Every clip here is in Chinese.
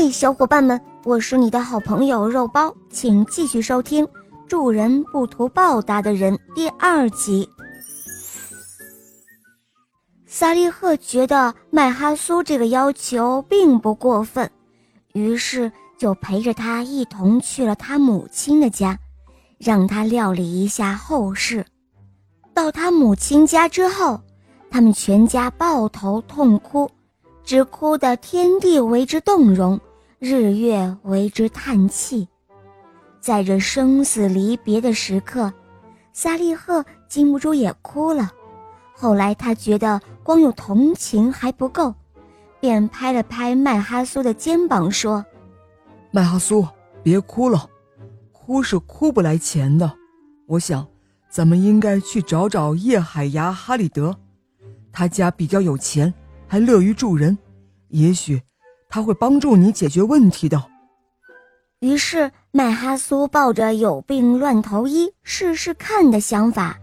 嘿，小伙伴们，我是你的好朋友肉包，请继续收听《助人不图报答的人》第二集。萨利赫觉得麦哈苏这个要求并不过分，于是就陪着他一同去了他母亲的家，让他料理一下后事。到他母亲家之后，他们全家抱头痛哭。只哭得天地为之动容，日月为之叹气。在这生死离别的时刻，萨利赫禁不住也哭了。后来他觉得光有同情还不够，便拍了拍麦哈苏的肩膀，说：“麦哈苏，别哭了，哭是哭不来钱的。我想，咱们应该去找找叶海牙哈里德，他家比较有钱。”还乐于助人，也许他会帮助你解决问题的。于是麦哈苏抱着有病乱投医试试看的想法，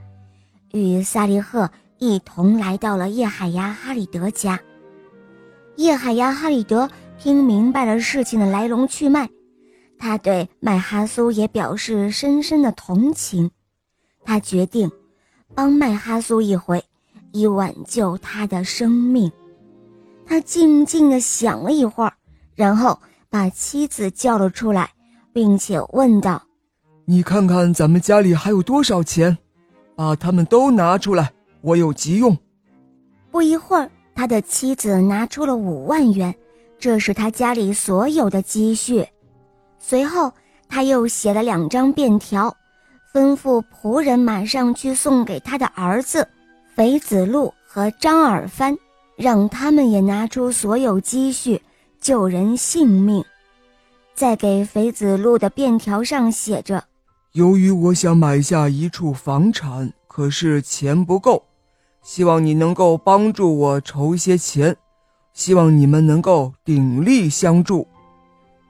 与萨利赫一同来到了叶海牙哈里德家。叶海牙哈里德听明白了事情的来龙去脉，他对麦哈苏也表示深深的同情，他决定帮麦哈苏一回，以挽救他的生命。他静静地想了一会儿，然后把妻子叫了出来，并且问道：“你看看咱们家里还有多少钱？把他们都拿出来，我有急用。”不一会儿，他的妻子拿出了五万元，这是他家里所有的积蓄。随后，他又写了两张便条，吩咐仆人马上去送给他的儿子肥子路和张尔帆。让他们也拿出所有积蓄救人性命，在给肥子路的便条上写着：“由于我想买下一处房产，可是钱不够，希望你能够帮助我筹些钱，希望你们能够鼎力相助。”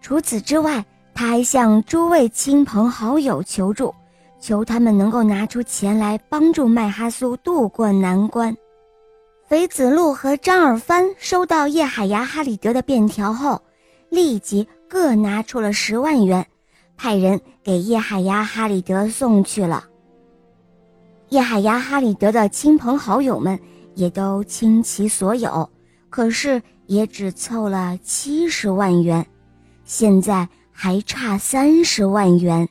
除此之外，他还向诸位亲朋好友求助，求他们能够拿出钱来帮助麦哈苏渡过难关。肥子路和张尔帆收到叶海牙哈里德的便条后，立即各拿出了十万元，派人给叶海牙哈里德送去了。叶海牙哈里德的亲朋好友们也都倾其所有，可是也只凑了七十万元，现在还差三十万元。